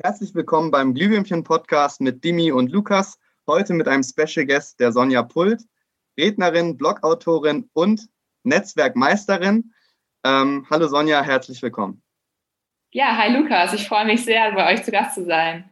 Herzlich willkommen beim Glühwürmchen-Podcast mit Dimi und Lukas. Heute mit einem Special Guest, der Sonja Pult, Rednerin, Blogautorin und Netzwerkmeisterin. Ähm, hallo Sonja, herzlich willkommen. Ja, hi Lukas, ich freue mich sehr, bei euch zu Gast zu sein.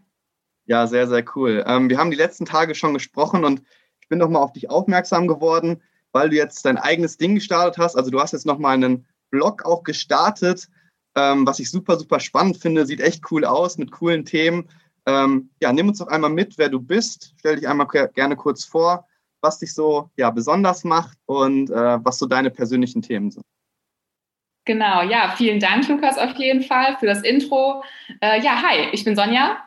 Ja, sehr, sehr cool. Ähm, wir haben die letzten Tage schon gesprochen und ich bin nochmal auf dich aufmerksam geworden, weil du jetzt dein eigenes Ding gestartet hast. Also du hast jetzt nochmal einen Blog auch gestartet, ähm, was ich super, super spannend finde. Sieht echt cool aus mit coolen Themen. Ähm, ja, nimm uns doch einmal mit, wer du bist. Stell dich einmal gerne kurz vor, was dich so ja, besonders macht und äh, was so deine persönlichen Themen sind. Genau, ja, vielen Dank, Lukas, auf jeden Fall für das Intro. Äh, ja, hi, ich bin Sonja.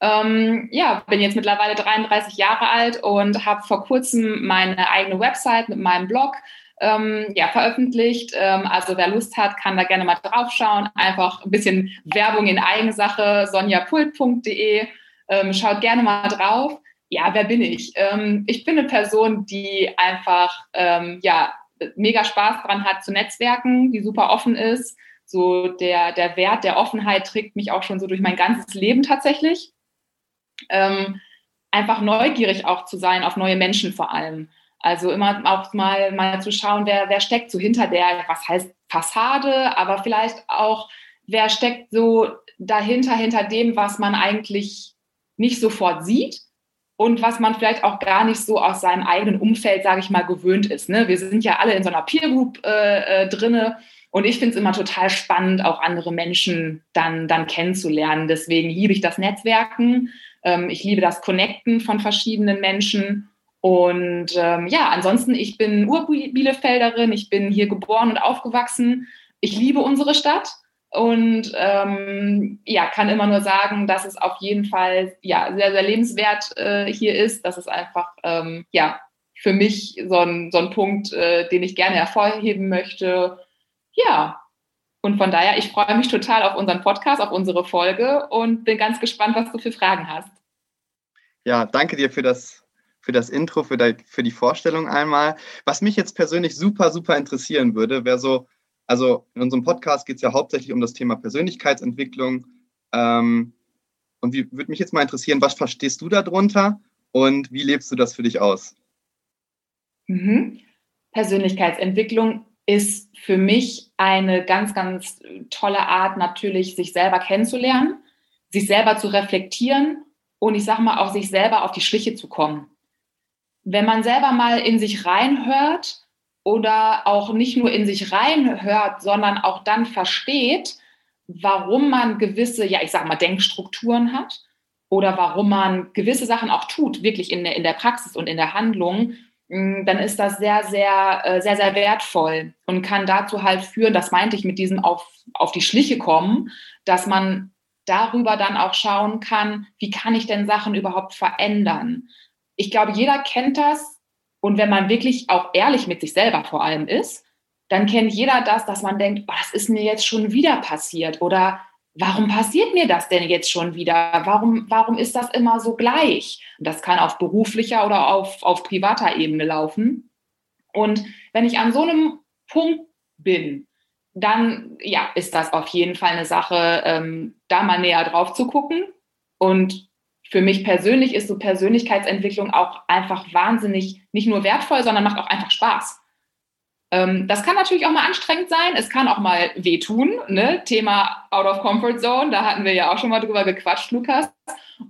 Ähm, ja, bin jetzt mittlerweile 33 Jahre alt und habe vor kurzem meine eigene Website mit meinem Blog ähm, ja, veröffentlicht. Ähm, also wer Lust hat, kann da gerne mal draufschauen. Einfach ein bisschen Werbung in Eigensache, sonjapult.de. Ähm, schaut gerne mal drauf. Ja, wer bin ich? Ähm, ich bin eine Person, die einfach ähm, ja, mega Spaß daran hat zu netzwerken, die super offen ist. So der, der Wert der Offenheit trägt mich auch schon so durch mein ganzes Leben tatsächlich. Ähm, einfach neugierig auch zu sein auf neue Menschen vor allem. Also immer auch mal, mal zu schauen, wer, wer steckt so hinter der, was heißt Fassade, aber vielleicht auch, wer steckt so dahinter, hinter dem, was man eigentlich nicht sofort sieht und was man vielleicht auch gar nicht so aus seinem eigenen Umfeld, sage ich mal, gewöhnt ist. Ne? Wir sind ja alle in so einer Peer Group äh, äh, drinne und ich finde es immer total spannend, auch andere Menschen dann, dann kennenzulernen. Deswegen liebe ich das Netzwerken, ähm, ich liebe das Connecten von verschiedenen Menschen und ähm, ja, ansonsten, ich bin Urbielefelderin, ich bin hier geboren und aufgewachsen. Ich liebe unsere Stadt und ähm, ja, kann immer nur sagen, dass es auf jeden Fall ja, sehr, sehr lebenswert äh, hier ist. Das ist einfach ähm, ja, für mich so ein, so ein Punkt, äh, den ich gerne hervorheben möchte. Ja, und von daher, ich freue mich total auf unseren Podcast, auf unsere Folge und bin ganz gespannt, was du für Fragen hast. Ja, danke dir für das für das Intro, für die, für die Vorstellung einmal. Was mich jetzt persönlich super, super interessieren würde, wäre so, also in unserem Podcast geht es ja hauptsächlich um das Thema Persönlichkeitsentwicklung. Ähm, und wie würde mich jetzt mal interessieren, was verstehst du darunter und wie lebst du das für dich aus? Mhm. Persönlichkeitsentwicklung ist für mich eine ganz, ganz tolle Art, natürlich sich selber kennenzulernen, sich selber zu reflektieren und ich sage mal auch sich selber auf die Schliche zu kommen wenn man selber mal in sich reinhört oder auch nicht nur in sich reinhört, sondern auch dann versteht, warum man gewisse, ja, ich sag mal, Denkstrukturen hat oder warum man gewisse Sachen auch tut, wirklich in der, in der Praxis und in der Handlung, mm, dann ist das sehr, sehr, äh, sehr, sehr wertvoll und kann dazu halt führen, das meinte ich mit diesem auf, auf die Schliche kommen, dass man darüber dann auch schauen kann, wie kann ich denn Sachen überhaupt verändern? Ich glaube, jeder kennt das. Und wenn man wirklich auch ehrlich mit sich selber vor allem ist, dann kennt jeder das, dass man denkt, oh, das ist mir jetzt schon wieder passiert oder warum passiert mir das denn jetzt schon wieder? Warum, warum ist das immer so gleich? Und das kann auf beruflicher oder auf, auf privater Ebene laufen. Und wenn ich an so einem Punkt bin, dann ja, ist das auf jeden Fall eine Sache, ähm, da mal näher drauf zu gucken und für mich persönlich ist so Persönlichkeitsentwicklung auch einfach wahnsinnig nicht nur wertvoll, sondern macht auch einfach Spaß. Ähm, das kann natürlich auch mal anstrengend sein. Es kann auch mal wehtun. Ne? Thema Out of Comfort Zone, da hatten wir ja auch schon mal drüber gequatscht, Lukas.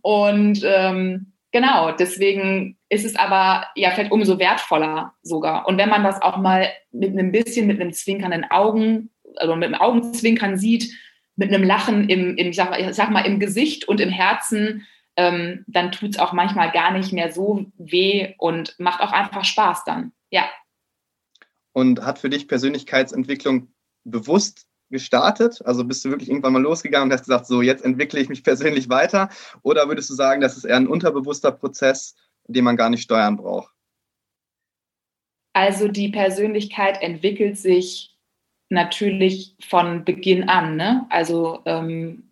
Und ähm, genau, deswegen ist es aber ja vielleicht umso wertvoller sogar. Und wenn man das auch mal mit einem bisschen, mit einem zwinkernden Augen, also mit einem Augenzwinkern sieht, mit einem Lachen im, im ich, sag ich sag mal, im Gesicht und im Herzen, ähm, dann tut es auch manchmal gar nicht mehr so weh und macht auch einfach Spaß dann. Ja. Und hat für dich Persönlichkeitsentwicklung bewusst gestartet? Also bist du wirklich irgendwann mal losgegangen und hast gesagt, so jetzt entwickle ich mich persönlich weiter? Oder würdest du sagen, das ist eher ein unterbewusster Prozess, den man gar nicht steuern braucht? Also die Persönlichkeit entwickelt sich natürlich von Beginn an. Ne? Also ähm,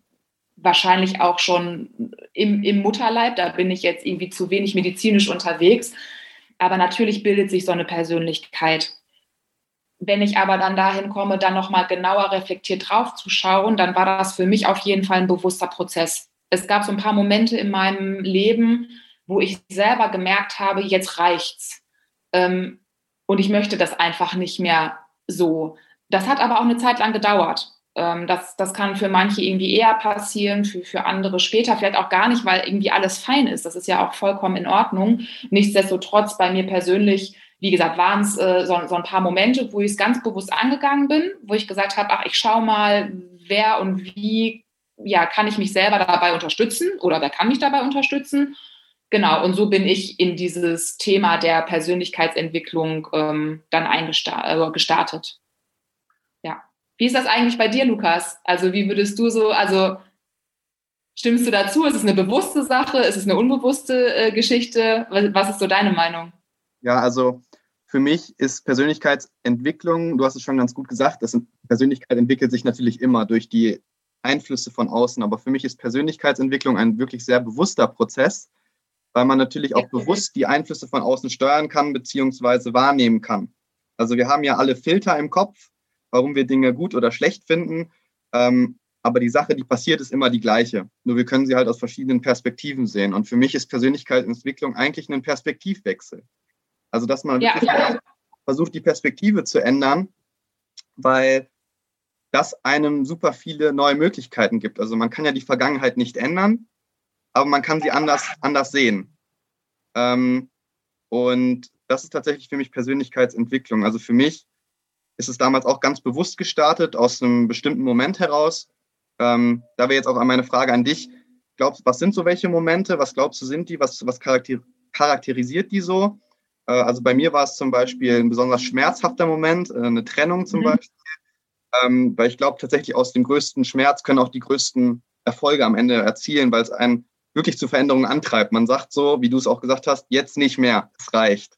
wahrscheinlich auch schon im, im Mutterleib. Da bin ich jetzt irgendwie zu wenig medizinisch unterwegs. Aber natürlich bildet sich so eine Persönlichkeit. Wenn ich aber dann dahin komme, dann nochmal genauer reflektiert drauf zu schauen, dann war das für mich auf jeden Fall ein bewusster Prozess. Es gab so ein paar Momente in meinem Leben, wo ich selber gemerkt habe, jetzt reicht's. Ähm, und ich möchte das einfach nicht mehr so. Das hat aber auch eine Zeit lang gedauert. Ähm, das, das kann für manche irgendwie eher passieren, für, für andere später, vielleicht auch gar nicht, weil irgendwie alles fein ist. Das ist ja auch vollkommen in Ordnung. Nichtsdestotrotz bei mir persönlich, wie gesagt, waren es äh, so, so ein paar Momente, wo ich es ganz bewusst angegangen bin, wo ich gesagt habe, ach, ich schaue mal, wer und wie ja, kann ich mich selber dabei unterstützen oder wer kann mich dabei unterstützen? Genau, und so bin ich in dieses Thema der Persönlichkeitsentwicklung ähm, dann eingestartet. Äh, ja. Wie ist das eigentlich bei dir, Lukas? Also, wie würdest du so, also stimmst du dazu? Ist es eine bewusste Sache? Ist es eine unbewusste äh, Geschichte? Was, was ist so deine Meinung? Ja, also für mich ist Persönlichkeitsentwicklung, du hast es schon ganz gut gesagt, das Persönlichkeit entwickelt sich natürlich immer durch die Einflüsse von außen. Aber für mich ist Persönlichkeitsentwicklung ein wirklich sehr bewusster Prozess, weil man natürlich auch bewusst die Einflüsse von außen steuern kann bzw. wahrnehmen kann. Also wir haben ja alle Filter im Kopf, warum wir Dinge gut oder schlecht finden. Ähm, aber die Sache, die passiert, ist immer die gleiche. Nur wir können sie halt aus verschiedenen Perspektiven sehen. Und für mich ist Persönlichkeitsentwicklung eigentlich ein Perspektivwechsel. Also dass man ja. versucht, die Perspektive zu ändern, weil das einem super viele neue Möglichkeiten gibt. Also man kann ja die Vergangenheit nicht ändern, aber man kann sie anders, anders sehen. Ähm, und das ist tatsächlich für mich Persönlichkeitsentwicklung. Also für mich ist es damals auch ganz bewusst gestartet, aus einem bestimmten Moment heraus. Ähm, da wäre jetzt auch meine Frage an dich. Glaubst, was sind so welche Momente? Was glaubst du, sind die? Was, was charakter charakterisiert die so? Äh, also bei mir war es zum Beispiel ein besonders schmerzhafter Moment, äh, eine Trennung zum mhm. Beispiel ähm, weil ich glaube, tatsächlich aus dem größten Schmerz können auch die größten Erfolge am Ende erzielen, weil es einen wirklich zu Veränderungen antreibt. Man sagt so, wie du es auch gesagt hast, jetzt nicht mehr, es reicht.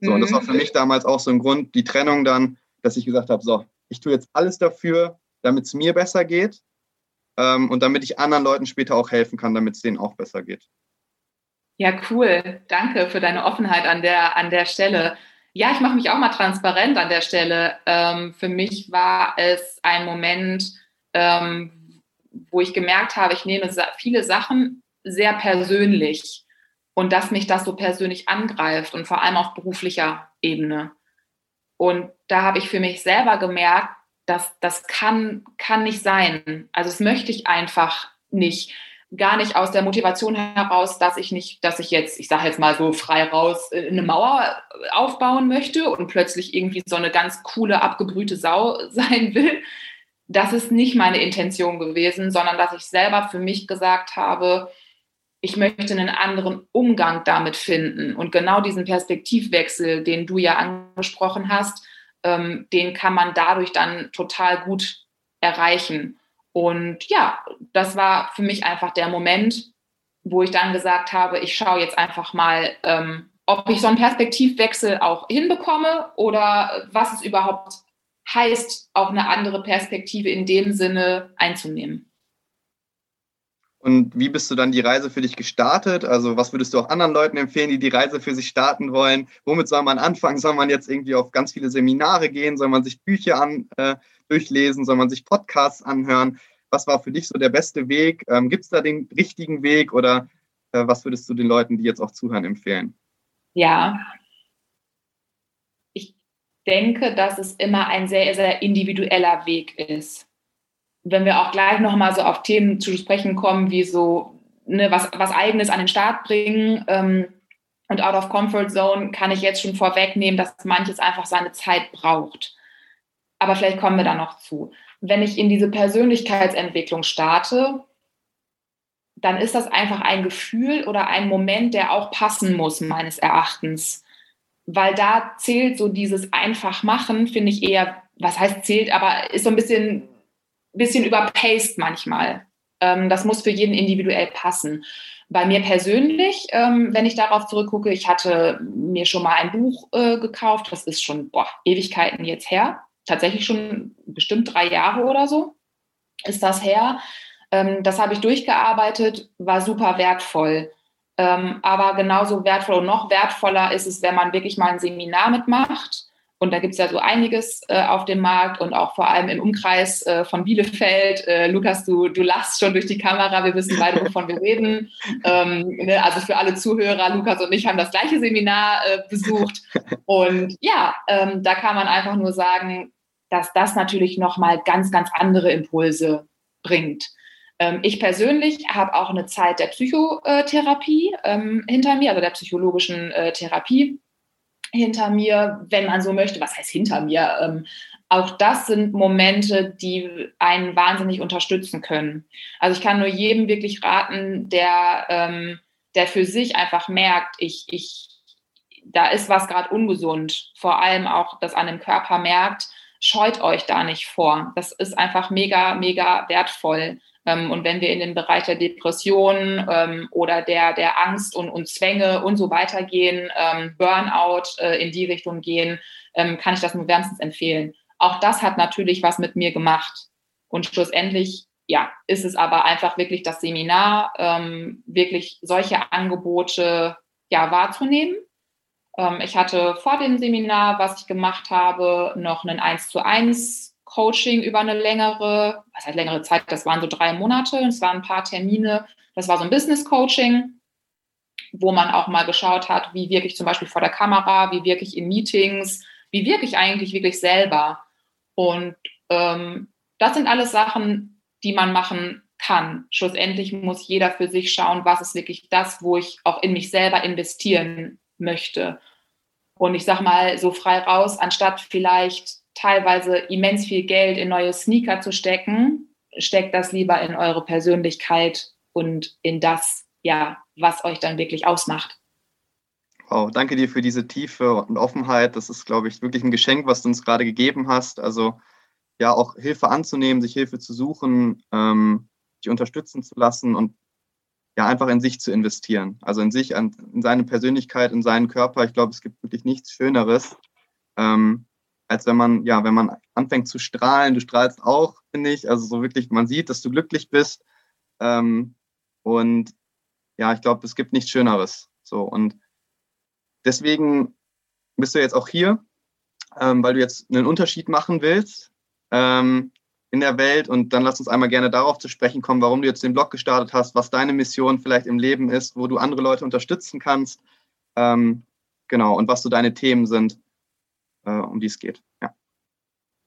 So, mhm. und das war für mhm. mich damals auch so ein Grund, die Trennung dann, dass ich gesagt habe, so, ich tue jetzt alles dafür, damit es mir besser geht ähm, und damit ich anderen Leuten später auch helfen kann, damit es denen auch besser geht. Ja, cool. Danke für deine Offenheit an der, an der Stelle. Ja, ich mache mich auch mal transparent an der Stelle. Ähm, für mich war es ein Moment, ähm, wo ich gemerkt habe, ich nehme viele Sachen sehr persönlich und dass mich das so persönlich angreift und vor allem auf beruflicher Ebene. Und da habe ich für mich selber gemerkt, dass das kann, kann nicht sein. Also das möchte ich einfach nicht gar nicht aus der Motivation heraus, dass ich nicht, dass ich jetzt, ich sage jetzt mal so frei raus, äh, eine Mauer aufbauen möchte und plötzlich irgendwie so eine ganz coole, abgebrühte Sau sein will. Das ist nicht meine Intention gewesen, sondern dass ich selber für mich gesagt habe, ich möchte einen anderen Umgang damit finden. Und genau diesen Perspektivwechsel, den du ja angesprochen hast, ähm, den kann man dadurch dann total gut erreichen. Und ja, das war für mich einfach der Moment, wo ich dann gesagt habe, ich schaue jetzt einfach mal, ähm, ob ich so einen Perspektivwechsel auch hinbekomme oder was es überhaupt heißt, auch eine andere Perspektive in dem Sinne einzunehmen. Und wie bist du dann die Reise für dich gestartet? Also was würdest du auch anderen Leuten empfehlen, die die Reise für sich starten wollen? Womit soll man anfangen? Soll man jetzt irgendwie auf ganz viele Seminare gehen? Soll man sich Bücher an, äh, durchlesen? Soll man sich Podcasts anhören? Was war für dich so der beste Weg? Ähm, Gibt es da den richtigen Weg oder äh, was würdest du den Leuten, die jetzt auch zuhören, empfehlen? Ja, ich denke, dass es immer ein sehr, sehr individueller Weg ist. Wenn wir auch gleich nochmal so auf Themen zu sprechen kommen, wie so ne, was, was Eigenes an den Start bringen ähm, und out of comfort zone, kann ich jetzt schon vorwegnehmen, dass manches einfach seine Zeit braucht. Aber vielleicht kommen wir da noch zu. Wenn ich in diese Persönlichkeitsentwicklung starte, dann ist das einfach ein Gefühl oder ein Moment, der auch passen muss, meines Erachtens. Weil da zählt so dieses einfach machen, finde ich eher, was heißt zählt, aber ist so ein bisschen, bisschen überpaced manchmal. Ähm, das muss für jeden individuell passen. Bei mir persönlich, ähm, wenn ich darauf zurückgucke, ich hatte mir schon mal ein Buch äh, gekauft, das ist schon boah, Ewigkeiten jetzt her tatsächlich schon bestimmt drei Jahre oder so ist das her. Ähm, das habe ich durchgearbeitet, war super wertvoll. Ähm, aber genauso wertvoll und noch wertvoller ist es, wenn man wirklich mal ein Seminar mitmacht, Und da gibt es ja so einiges äh, auf dem Markt und auch vor allem im Umkreis äh, von Bielefeld. Äh, Lukas, du, du lachst schon durch die Kamera, wir wissen beide, wovon wir reden. Ähm, ne? Also für alle Zuhörer, Lukas und ich haben das gleiche Seminar äh, besucht. Und ja, ähm, da kann man einfach nur sagen, dass das natürlich nochmal ganz, ganz andere Impulse bringt. Ähm, ich persönlich habe auch eine Zeit der Psychotherapie ähm, hinter mir, also der psychologischen äh, Therapie hinter mir, wenn man so möchte. Was heißt hinter mir? Ähm, auch das sind Momente, die einen wahnsinnig unterstützen können. Also ich kann nur jedem wirklich raten, der, ähm, der für sich einfach merkt, ich, ich, da ist was gerade ungesund, vor allem auch das an dem Körper merkt, scheut euch da nicht vor. Das ist einfach mega, mega wertvoll. Ähm, und wenn wir in den Bereich der Depression ähm, oder der, der Angst und, und Zwänge und so weiter gehen, ähm, Burnout äh, in die Richtung gehen, kann ich das nur wärmstens empfehlen. Auch das hat natürlich was mit mir gemacht. Und schlussendlich, ja, ist es aber einfach wirklich das Seminar, wirklich solche Angebote ja, wahrzunehmen. ich hatte vor dem Seminar, was ich gemacht habe, noch einen 1 zu 1 Coaching über eine längere, was heißt längere Zeit, das waren so drei Monate, es waren ein paar Termine, das war so ein Business Coaching, wo man auch mal geschaut hat, wie wirke ich zum Beispiel vor der Kamera, wie wirke ich in Meetings, wie wirke ich eigentlich wirklich selber. Und ähm, das sind alles Sachen, die man machen kann. Schlussendlich muss jeder für sich schauen, was ist wirklich das, wo ich auch in mich selber investieren möchte. Und ich sage mal so frei raus, anstatt vielleicht teilweise immens viel Geld in neue Sneaker zu stecken, steckt das lieber in eure Persönlichkeit und in das, ja, was euch dann wirklich ausmacht. Wow, danke dir für diese Tiefe und Offenheit. Das ist, glaube ich, wirklich ein Geschenk, was du uns gerade gegeben hast. Also ja, auch Hilfe anzunehmen, sich Hilfe zu suchen, ähm, sich unterstützen zu lassen und ja, einfach in sich zu investieren. Also in sich, in seine Persönlichkeit, in seinen Körper. Ich glaube, es gibt wirklich nichts Schöneres. Ähm, als wenn man, ja, wenn man anfängt zu strahlen. Du strahlst auch, finde ich. Also so wirklich, man sieht, dass du glücklich bist. Ähm, und ja, ich glaube, es gibt nichts Schöneres. So und deswegen bist du jetzt auch hier, ähm, weil du jetzt einen Unterschied machen willst ähm, in der Welt. Und dann lass uns einmal gerne darauf zu sprechen kommen, warum du jetzt den Blog gestartet hast, was deine Mission vielleicht im Leben ist, wo du andere Leute unterstützen kannst. Ähm, genau, und was so deine Themen sind um die es geht. Ja.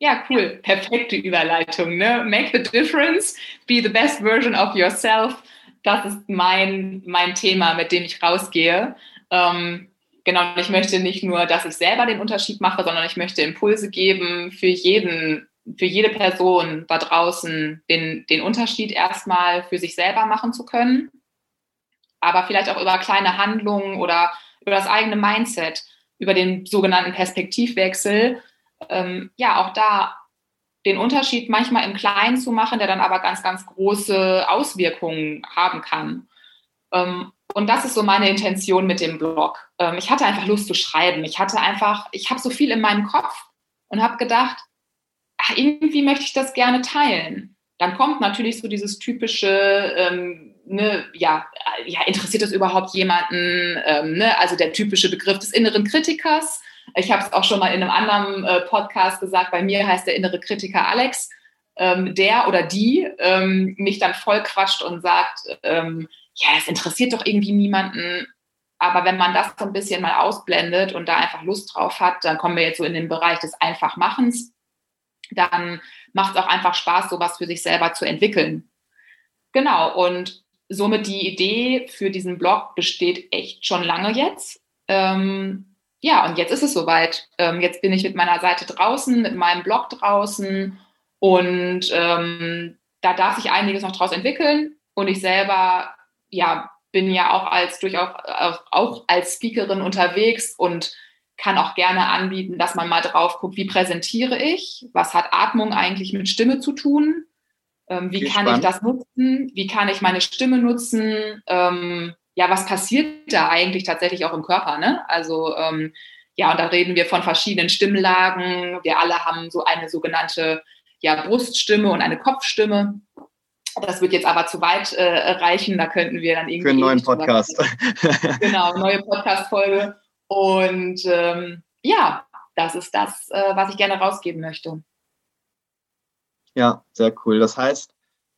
Ja, cool. Perfekte Überleitung. Ne? Make the difference, be the best version of yourself. Das ist mein, mein Thema, mit dem ich rausgehe. Ähm, genau, ich möchte nicht nur, dass ich selber den Unterschied mache, sondern ich möchte Impulse geben für jeden, für jede Person da draußen, den, den Unterschied erstmal für sich selber machen zu können. Aber vielleicht auch über kleine Handlungen oder über das eigene Mindset über den sogenannten Perspektivwechsel, ähm, ja, auch da den Unterschied manchmal im Kleinen zu machen, der dann aber ganz, ganz große Auswirkungen haben kann. Ähm, und das ist so meine Intention mit dem Blog. Ähm, ich hatte einfach Lust zu schreiben. Ich hatte einfach, ich habe so viel in meinem Kopf und habe gedacht, ach, irgendwie möchte ich das gerne teilen. Dann kommt natürlich so dieses typische, ähm, ne, ja, ja, interessiert das überhaupt jemanden? Ähm, ne? Also der typische Begriff des inneren Kritikers. Ich habe es auch schon mal in einem anderen äh, Podcast gesagt, bei mir heißt der innere Kritiker Alex, ähm, der oder die ähm, mich dann voll quatscht und sagt, ähm, ja, es interessiert doch irgendwie niemanden. Aber wenn man das so ein bisschen mal ausblendet und da einfach Lust drauf hat, dann kommen wir jetzt so in den Bereich des Einfachmachens. Dann macht es auch einfach Spaß, sowas für sich selber zu entwickeln. Genau, und somit die Idee für diesen Blog besteht echt schon lange jetzt. Ähm, ja, und jetzt ist es soweit. Ähm, jetzt bin ich mit meiner Seite draußen, mit meinem Blog draußen und ähm, da darf sich einiges noch draus entwickeln. Und ich selber, ja, bin ja auch als durchaus auch, als Speakerin unterwegs und kann auch gerne anbieten, dass man mal drauf guckt, wie präsentiere ich, was hat Atmung eigentlich mit Stimme zu tun, ähm, wie kann spannend. ich das nutzen? Wie kann ich meine Stimme nutzen? Ähm, ja, was passiert da eigentlich tatsächlich auch im Körper? Ne? Also ähm, ja, und da reden wir von verschiedenen Stimmlagen. Wir alle haben so eine sogenannte ja, Bruststimme und eine Kopfstimme. Das wird jetzt aber zu weit äh, reichen. Da könnten wir dann irgendwie. Für einen neuen Podcast. genau, neue Podcast-Folge. Und ähm, ja, das ist das, äh, was ich gerne rausgeben möchte. Ja, sehr cool. Das heißt,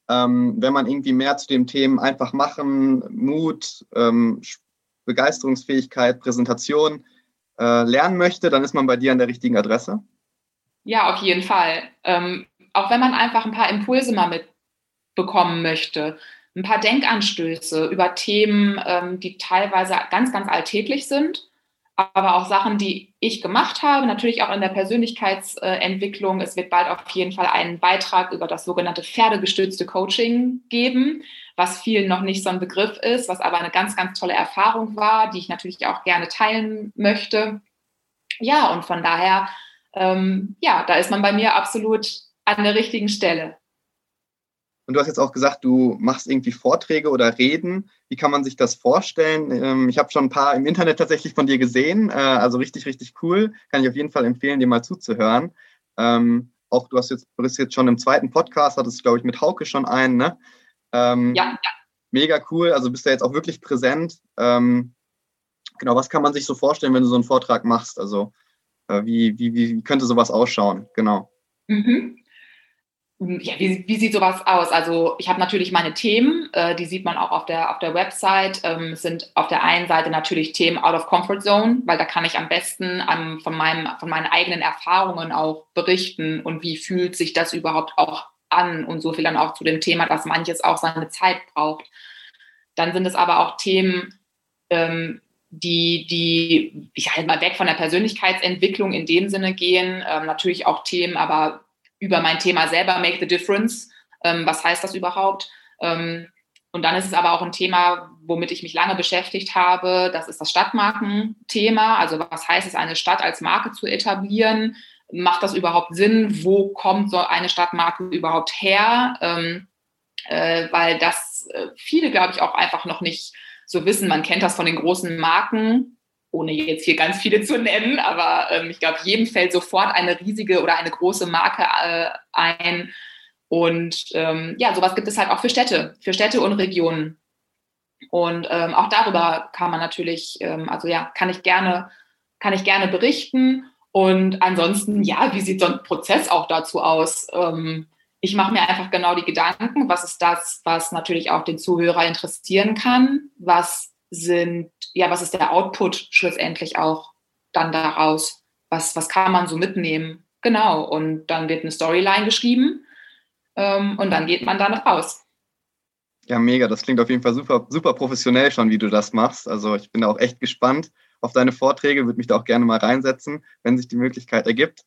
ähm, wenn man irgendwie mehr zu den Themen einfach machen, Mut, ähm, Begeisterungsfähigkeit, Präsentation äh, lernen möchte, dann ist man bei dir an der richtigen Adresse. Ja, auf jeden Fall. Ähm, auch wenn man einfach ein paar Impulse mal mitbekommen möchte, ein paar Denkanstöße über Themen, ähm, die teilweise ganz, ganz alltäglich sind aber auch Sachen, die ich gemacht habe, natürlich auch in der Persönlichkeitsentwicklung. Es wird bald auf jeden Fall einen Beitrag über das sogenannte pferdegestützte Coaching geben, was vielen noch nicht so ein Begriff ist, was aber eine ganz, ganz tolle Erfahrung war, die ich natürlich auch gerne teilen möchte. Ja, und von daher, ähm, ja, da ist man bei mir absolut an der richtigen Stelle. Und du hast jetzt auch gesagt, du machst irgendwie Vorträge oder Reden. Wie kann man sich das vorstellen? Ähm, ich habe schon ein paar im Internet tatsächlich von dir gesehen. Äh, also richtig, richtig cool. Kann ich auf jeden Fall empfehlen, dir mal zuzuhören. Ähm, auch du hast jetzt, bist jetzt schon im zweiten Podcast, hattest, glaube ich, mit Hauke schon einen, ne? Ähm, ja, ja. Mega cool. Also bist du jetzt auch wirklich präsent. genau, was kann man sich so vorstellen, wenn du so einen Vortrag machst? Also äh, wie, wie, wie könnte sowas ausschauen? Genau. Mhm ja, wie, wie, sieht sowas aus? Also ich habe natürlich meine Themen, äh, die sieht man auch auf der, auf der Website. Ähm, sind auf der einen Seite natürlich Themen out of comfort zone, weil da kann ich am besten ähm, von, meinem, von meinen eigenen Erfahrungen auch berichten und wie fühlt sich das überhaupt auch an und so viel dann auch zu dem Thema, dass manches auch seine Zeit braucht. Dann sind es aber auch Themen, ähm, die, die, ich halt mal weg von der Persönlichkeitsentwicklung in dem Sinne gehen, ähm, natürlich auch Themen, aber über mein Thema selber, Make the Difference. Ähm, was heißt das überhaupt? Ähm, und dann ist es aber auch ein Thema, womit ich mich lange beschäftigt habe. Das ist das Stadtmarkenthema. Also was heißt es, eine Stadt als Marke zu etablieren? Macht das überhaupt Sinn? Wo kommt so eine Stadtmarke überhaupt her? Ähm, äh, weil das äh, viele, glaube ich, auch einfach noch nicht so wissen. Man kennt das von den großen Marken, ohne jetzt hier ganz viele zu nennen, aber ähm, ich glaube, jedem fällt sofort eine riesige oder eine große Marke äh, ein. Und ähm, ja, sowas gibt es halt auch für Städte, für Städte und Regionen. Und ähm, auch darüber kann man natürlich, ähm, also ja, kann ich gerne, kann ich gerne berichten. Und ansonsten, ja, wie sieht so ein Prozess auch dazu aus? Ähm, ich mache mir einfach genau die Gedanken, was ist das, was natürlich auch den Zuhörer interessieren kann, was sind, ja, was ist der Output schlussendlich auch dann daraus? Was, was kann man so mitnehmen? Genau, und dann wird eine Storyline geschrieben ähm, und dann geht man dann raus. Ja, mega. Das klingt auf jeden Fall super, super professionell schon, wie du das machst. Also ich bin da auch echt gespannt auf deine Vorträge, würde mich da auch gerne mal reinsetzen, wenn sich die Möglichkeit ergibt.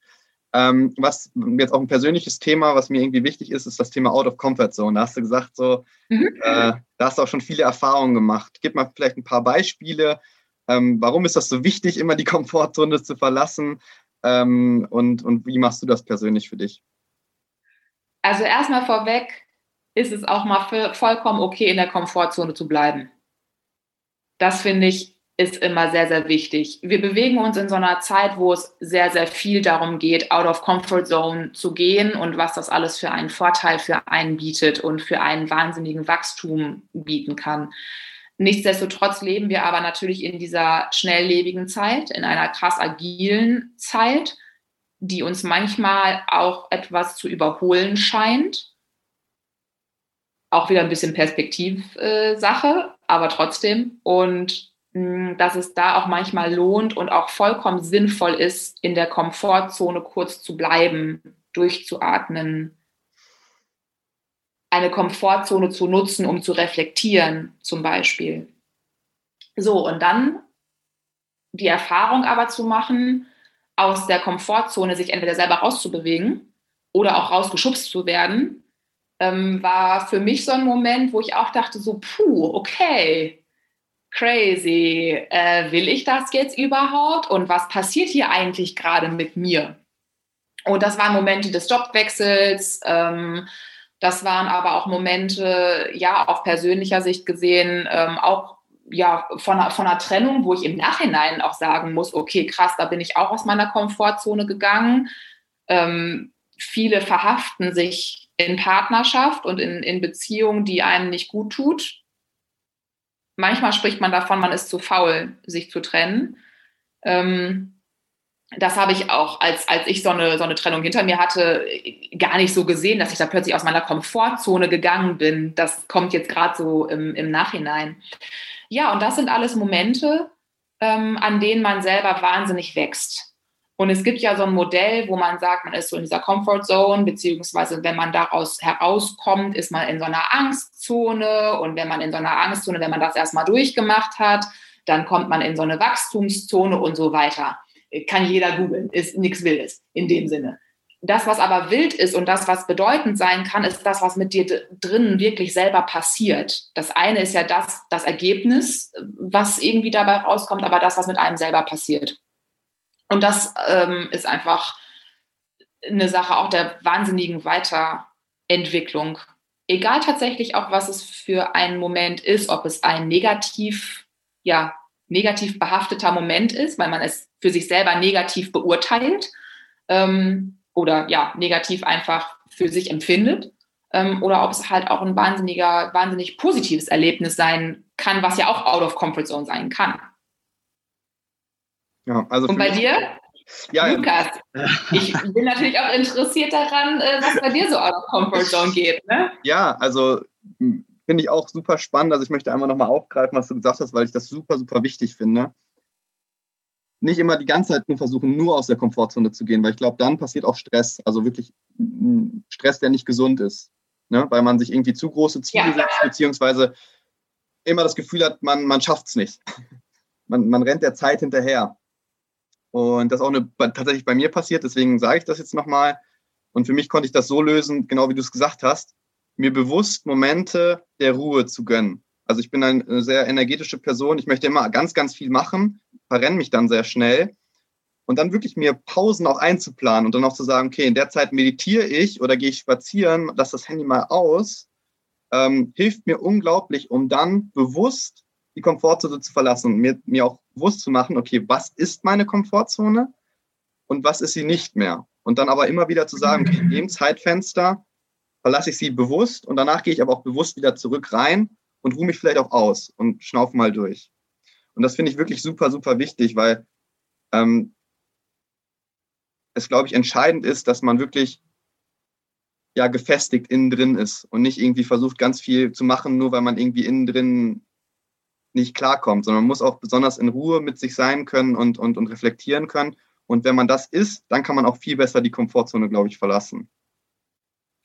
Ähm, was jetzt auch ein persönliches Thema, was mir irgendwie wichtig ist, ist das Thema Out of Comfort Zone. Da hast du gesagt, so, mhm. äh, da hast du auch schon viele Erfahrungen gemacht. Gib mal vielleicht ein paar Beispiele. Ähm, warum ist das so wichtig, immer die Komfortzone zu verlassen? Ähm, und, und wie machst du das persönlich für dich? Also erstmal vorweg ist es auch mal vollkommen okay, in der Komfortzone zu bleiben. Das finde ich ist immer sehr, sehr wichtig. Wir bewegen uns in so einer Zeit, wo es sehr, sehr viel darum geht, out of comfort zone zu gehen und was das alles für einen Vorteil für einen bietet und für einen wahnsinnigen Wachstum bieten kann. Nichtsdestotrotz leben wir aber natürlich in dieser schnelllebigen Zeit, in einer krass agilen Zeit, die uns manchmal auch etwas zu überholen scheint. Auch wieder ein bisschen Perspektivsache, aber trotzdem. Und dass es da auch manchmal lohnt und auch vollkommen sinnvoll ist, in der Komfortzone kurz zu bleiben, durchzuatmen, eine Komfortzone zu nutzen, um zu reflektieren zum Beispiel. So, und dann die Erfahrung aber zu machen, aus der Komfortzone sich entweder selber rauszubewegen oder auch rausgeschubst zu werden, ähm, war für mich so ein Moment, wo ich auch dachte, so, puh, okay, crazy, äh, will ich das jetzt überhaupt? Und was passiert hier eigentlich gerade mit mir? Und das waren Momente des Jobwechsels, ähm, das waren aber auch Momente, ja, auf persönlicher Sicht gesehen, ähm, auch ja, von, von einer Trennung, wo ich im Nachhinein auch sagen muss, okay, krass, da bin ich auch aus meiner Komfortzone gegangen. Ähm, viele verhaften sich in Partnerschaft und in, in Beziehungen, die einem nicht gut tut manchmal spricht man davon, man ist zu faul, sich zu trennen. Ähm, das habe ich auch, als, als ich so eine, so eine Trennung hinter mir hatte, gar nicht so gesehen, dass ich da plötzlich aus meiner Komfortzone gegangen bin. Das kommt jetzt gerade so im, im Nachhinein. Ja, und das sind alles Momente, ähm, an denen man selber wahnsinnig wächst. Und es gibt ja so ein Modell, wo man sagt, man ist so in dieser Comfort Zone, beziehungsweise wenn man daraus herauskommt, ist man in so einer Angstzone. Und wenn man in so einer Angstzone, wenn man das erstmal durchgemacht hat, dann kommt man in so eine Wachstumszone und so weiter. Kann jeder googeln, ist nichts Wildes in dem Sinne. Das, was aber wild ist und das, was bedeutend sein kann, ist das, was mit dir drinnen wirklich selber passiert. Das eine ist ja das, das Ergebnis, was irgendwie dabei rauskommt, aber das, was mit einem selber passiert. Und das ähm, ist einfach eine Sache auch der wahnsinnigen Weiterentwicklung. Egal tatsächlich auch, was es für ein Moment ist, ob es ein negativ, ja, negativ behafteter Moment ist, weil man es für sich selber negativ beurteilt ähm, oder ja, negativ einfach für sich empfindet. Ähm, oder ob es halt auch ein wahnsinniger, wahnsinnig positives Erlebnis sein kann, was ja auch out of comfort zone sein kann. Ja, also Und bei dir? Ja, Lukas, ich bin natürlich auch interessiert daran, äh, was bei dir so out of comfort zone geht. Ne? Ja, also finde ich auch super spannend. Also ich möchte einmal nochmal aufgreifen, was du gesagt hast, weil ich das super, super wichtig finde. Nicht immer die ganze Zeit nur versuchen, nur aus der Komfortzone zu gehen, weil ich glaube, dann passiert auch Stress. Also wirklich Stress, der nicht gesund ist. Ne? Weil man sich irgendwie zu große Ziele ja. setzt, beziehungsweise immer das Gefühl hat, man, man schafft es nicht. Man, man rennt der Zeit hinterher. Und das ist auch eine, tatsächlich bei mir passiert, deswegen sage ich das jetzt nochmal. Und für mich konnte ich das so lösen, genau wie du es gesagt hast, mir bewusst Momente der Ruhe zu gönnen. Also ich bin eine sehr energetische Person, ich möchte immer ganz, ganz viel machen, verrenne mich dann sehr schnell. Und dann wirklich mir Pausen auch einzuplanen und dann auch zu sagen, okay, in der Zeit meditiere ich oder gehe ich spazieren, lasse das Handy mal aus, ähm, hilft mir unglaublich, um dann bewusst die Komfortzone zu verlassen und mir, mir auch bewusst zu machen, okay, was ist meine Komfortzone und was ist sie nicht mehr? Und dann aber immer wieder zu sagen, okay, in dem Zeitfenster verlasse ich sie bewusst und danach gehe ich aber auch bewusst wieder zurück rein und ruhe mich vielleicht auch aus und schnaufe mal durch. Und das finde ich wirklich super, super wichtig, weil ähm, es, glaube ich, entscheidend ist, dass man wirklich ja gefestigt innen drin ist und nicht irgendwie versucht, ganz viel zu machen, nur weil man irgendwie innen drin nicht klarkommt, sondern man muss auch besonders in Ruhe mit sich sein können und, und, und reflektieren können. Und wenn man das ist, dann kann man auch viel besser die Komfortzone, glaube ich, verlassen.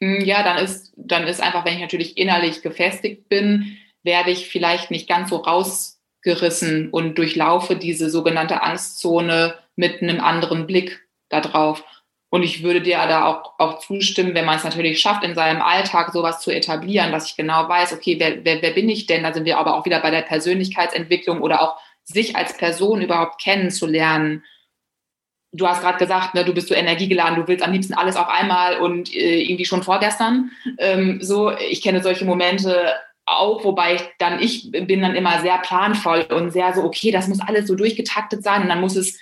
Hm, ja, dann ist, dann ist einfach, wenn ich natürlich innerlich gefestigt bin, werde ich vielleicht nicht ganz so rausgerissen und durchlaufe diese sogenannte Angstzone mit einem anderen Blick darauf. Und ich würde dir da auch, auch zustimmen, wenn man es natürlich schafft, in seinem Alltag sowas zu etablieren, dass ich genau weiß, okay, wer, wer, wer bin ich denn? Da sind wir aber auch wieder bei der Persönlichkeitsentwicklung oder auch sich als Person überhaupt kennenzulernen. Du hast gerade gesagt, ne, du bist so energiegeladen, du willst am liebsten alles auf einmal und äh, irgendwie schon vorgestern. Ähm, so, ich kenne solche Momente auch, wobei ich dann, ich bin dann immer sehr planvoll und sehr so, okay, das muss alles so durchgetaktet sein und dann muss es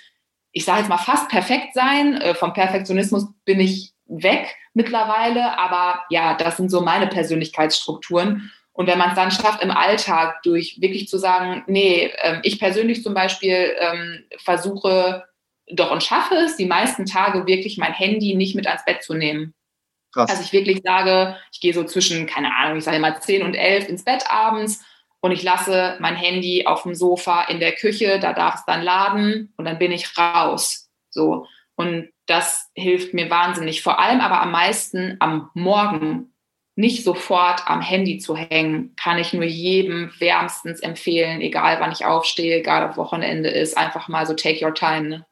ich sage jetzt mal, fast perfekt sein. Äh, vom Perfektionismus bin ich weg mittlerweile, aber ja, das sind so meine Persönlichkeitsstrukturen. Und wenn man es dann schafft, im Alltag durch wirklich zu sagen, nee, ähm, ich persönlich zum Beispiel ähm, versuche doch und schaffe es, die meisten Tage wirklich mein Handy nicht mit ans Bett zu nehmen. Krass. Also ich wirklich sage, ich gehe so zwischen, keine Ahnung, ich sage immer 10 und 11 ins Bett abends und ich lasse mein Handy auf dem Sofa in der Küche, da darf es dann laden und dann bin ich raus. So. Und das hilft mir wahnsinnig. Vor allem aber am meisten am Morgen nicht sofort am Handy zu hängen, kann ich nur jedem wärmstens empfehlen, egal wann ich aufstehe, egal ob Wochenende ist, einfach mal so take your time. Ne?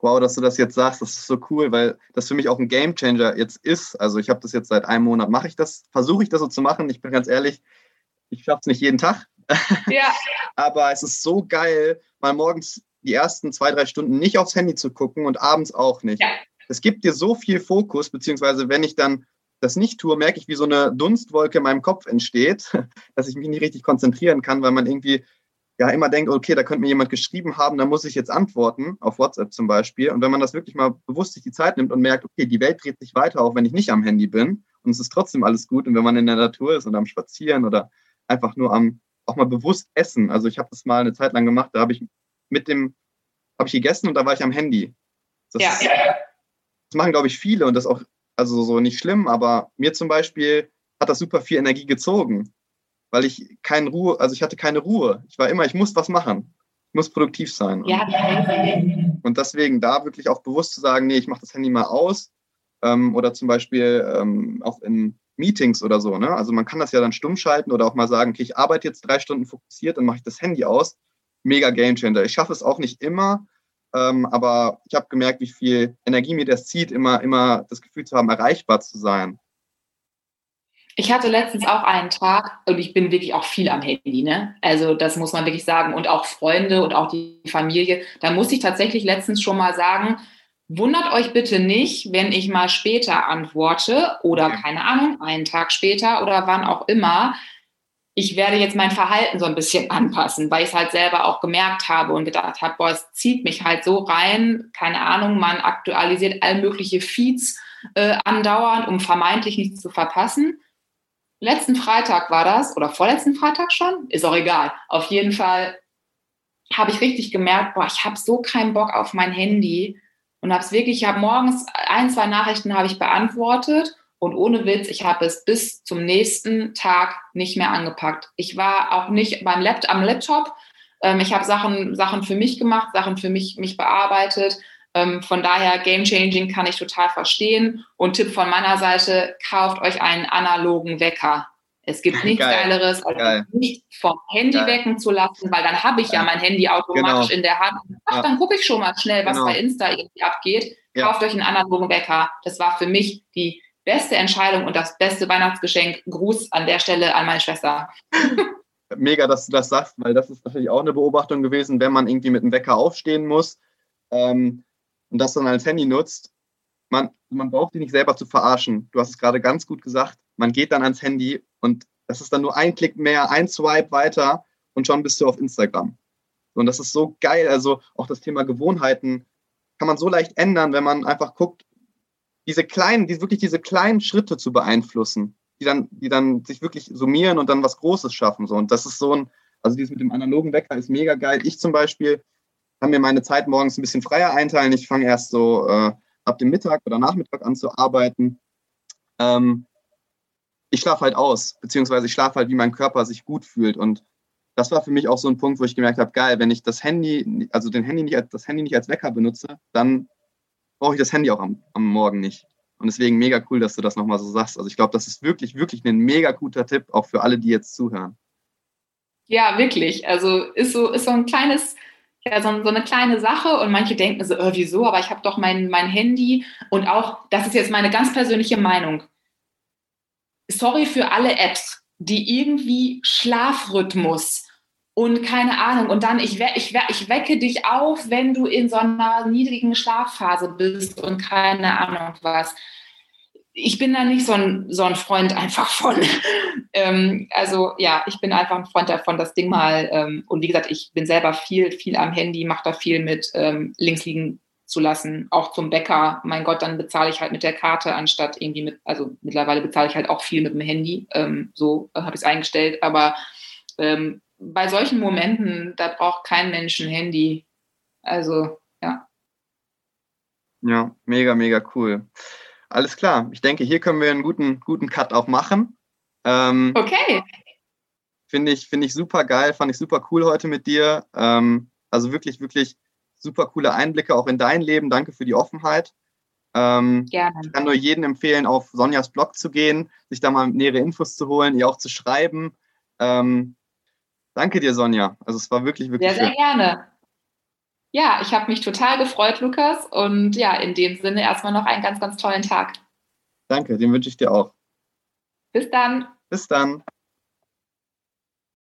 Wow, dass du das jetzt sagst, das ist so cool, weil das für mich auch ein Gamechanger jetzt ist. Also ich habe das jetzt seit einem Monat, mache ich das, versuche ich das so zu machen. Ich bin ganz ehrlich, ich schaffe es nicht jeden Tag. Ja. Aber es ist so geil, mal morgens die ersten zwei, drei Stunden nicht aufs Handy zu gucken und abends auch nicht. Ja. Es gibt dir so viel Fokus, beziehungsweise wenn ich dann das nicht tue, merke ich, wie so eine Dunstwolke in meinem Kopf entsteht, dass ich mich nicht richtig konzentrieren kann, weil man irgendwie ja immer denkt, okay, da könnte mir jemand geschrieben haben, da muss ich jetzt antworten, auf WhatsApp zum Beispiel. Und wenn man das wirklich mal bewusst sich die Zeit nimmt und merkt, okay, die Welt dreht sich weiter, auch wenn ich nicht am Handy bin und es ist trotzdem alles gut. Und wenn man in der Natur ist und am Spazieren oder einfach nur am auch mal bewusst essen. Also ich habe das mal eine Zeit lang gemacht, da habe ich mit dem, habe ich gegessen und da war ich am Handy. Das, ja. das machen, glaube ich, viele und das auch, also so nicht schlimm, aber mir zum Beispiel hat das super viel Energie gezogen, weil ich keine Ruhe, also ich hatte keine Ruhe. Ich war immer, ich muss was machen. Ich muss produktiv sein. Ja. Und, und deswegen da wirklich auch bewusst zu sagen, nee, ich mache das Handy mal aus. Ähm, oder zum Beispiel ähm, auch in Meetings oder so. Ne? Also man kann das ja dann stumm schalten oder auch mal sagen, okay, ich arbeite jetzt drei Stunden fokussiert, dann mache ich das Handy aus. Mega Gamechanger. Ich schaffe es auch nicht immer, ähm, aber ich habe gemerkt, wie viel Energie mir das zieht, immer, immer das Gefühl zu haben, erreichbar zu sein. Ich hatte letztens auch einen Tag und ich bin wirklich auch viel am Handy, ne? Also das muss man wirklich sagen. Und auch Freunde und auch die Familie. Da muss ich tatsächlich letztens schon mal sagen, wundert euch bitte nicht, wenn ich mal später antworte oder keine Ahnung, einen Tag später oder wann auch immer. Ich werde jetzt mein Verhalten so ein bisschen anpassen, weil ich es halt selber auch gemerkt habe und gedacht habe, boah, es zieht mich halt so rein. Keine Ahnung, man aktualisiert all mögliche Feeds äh, andauernd, um vermeintlich nichts zu verpassen letzten Freitag war das, oder vorletzten Freitag schon, ist auch egal. Auf jeden Fall habe ich richtig gemerkt, boah, ich habe so keinen Bock auf mein Handy und habe es wirklich, ich habe morgens ein, zwei Nachrichten habe ich beantwortet und ohne Witz, ich habe es bis zum nächsten Tag nicht mehr angepackt. Ich war auch nicht beim Laptop, am Laptop. Ähm, ich habe Sachen, Sachen für mich gemacht, Sachen für mich, mich bearbeitet ähm, von daher, Game Changing kann ich total verstehen. Und Tipp von meiner Seite, kauft euch einen analogen Wecker. Es gibt nichts Geil. Geileres, als Geil. nicht vom Handy Geil. wecken zu lassen, weil dann habe ich ja mein Handy automatisch genau. in der Hand. Ach, ja. dann gucke ich schon mal schnell, was genau. bei Insta irgendwie abgeht. Ja. Kauft euch einen analogen Wecker. Das war für mich die beste Entscheidung und das beste Weihnachtsgeschenk. Gruß an der Stelle an meine Schwester. Mega, dass du das sagst, weil das ist natürlich auch eine Beobachtung gewesen, wenn man irgendwie mit dem Wecker aufstehen muss. Ähm, und das dann als Handy nutzt, man, man braucht die nicht selber zu verarschen. Du hast es gerade ganz gut gesagt. Man geht dann ans Handy und das ist dann nur ein Klick mehr, ein Swipe weiter und schon bist du auf Instagram. Und das ist so geil. Also auch das Thema Gewohnheiten kann man so leicht ändern, wenn man einfach guckt, diese kleinen, die, wirklich diese kleinen Schritte zu beeinflussen, die dann, die dann sich wirklich summieren und dann was Großes schaffen. So. Und das ist so ein, also dieses mit dem analogen Wecker ist mega geil. Ich zum Beispiel kann mir meine Zeit morgens ein bisschen freier einteilen. Ich fange erst so äh, ab dem Mittag oder Nachmittag an zu arbeiten. Ähm, ich schlafe halt aus, beziehungsweise ich schlafe halt, wie mein Körper sich gut fühlt. Und das war für mich auch so ein Punkt, wo ich gemerkt habe, geil, wenn ich das Handy, also den Handy nicht, das Handy nicht als Wecker benutze, dann brauche ich das Handy auch am, am Morgen nicht. Und deswegen mega cool, dass du das nochmal so sagst. Also ich glaube, das ist wirklich, wirklich ein mega guter Tipp, auch für alle, die jetzt zuhören. Ja, wirklich. Also ist so, ist so ein kleines ja, so, so, eine kleine Sache und manche denken so, äh, wieso, aber ich habe doch mein, mein Handy und auch, das ist jetzt meine ganz persönliche Meinung. Sorry für alle Apps, die irgendwie Schlafrhythmus und keine Ahnung und dann ich, ich, ich wecke dich auf, wenn du in so einer niedrigen Schlafphase bist und keine Ahnung was ich bin da nicht so ein, so ein Freund einfach von. ähm, also ja, ich bin einfach ein Freund davon, das Ding mal, ähm, und wie gesagt, ich bin selber viel, viel am Handy, mache da viel mit ähm, links liegen zu lassen, auch zum Bäcker. Mein Gott, dann bezahle ich halt mit der Karte, anstatt irgendwie mit, also mittlerweile bezahle ich halt auch viel mit dem Handy. Ähm, so habe ich es eingestellt. Aber ähm, bei solchen Momenten, da braucht kein Mensch ein Handy. Also, ja. Ja, mega, mega cool. Alles klar. Ich denke, hier können wir einen guten, guten Cut auch machen. Ähm, okay. Finde ich, find ich super geil, fand ich super cool heute mit dir. Ähm, also wirklich, wirklich super coole Einblicke auch in dein Leben. Danke für die Offenheit. Ähm, Gerne. Ich kann nur jedem empfehlen, auf Sonjas Blog zu gehen, sich da mal nähere Infos zu holen, ihr auch zu schreiben. Ähm, danke dir, Sonja. Also es war wirklich, wirklich. Sehr, sehr gerne. Ja, ich habe mich total gefreut, Lukas. Und ja, in dem Sinne erstmal noch einen ganz, ganz tollen Tag. Danke, den wünsche ich dir auch. Bis dann. Bis dann.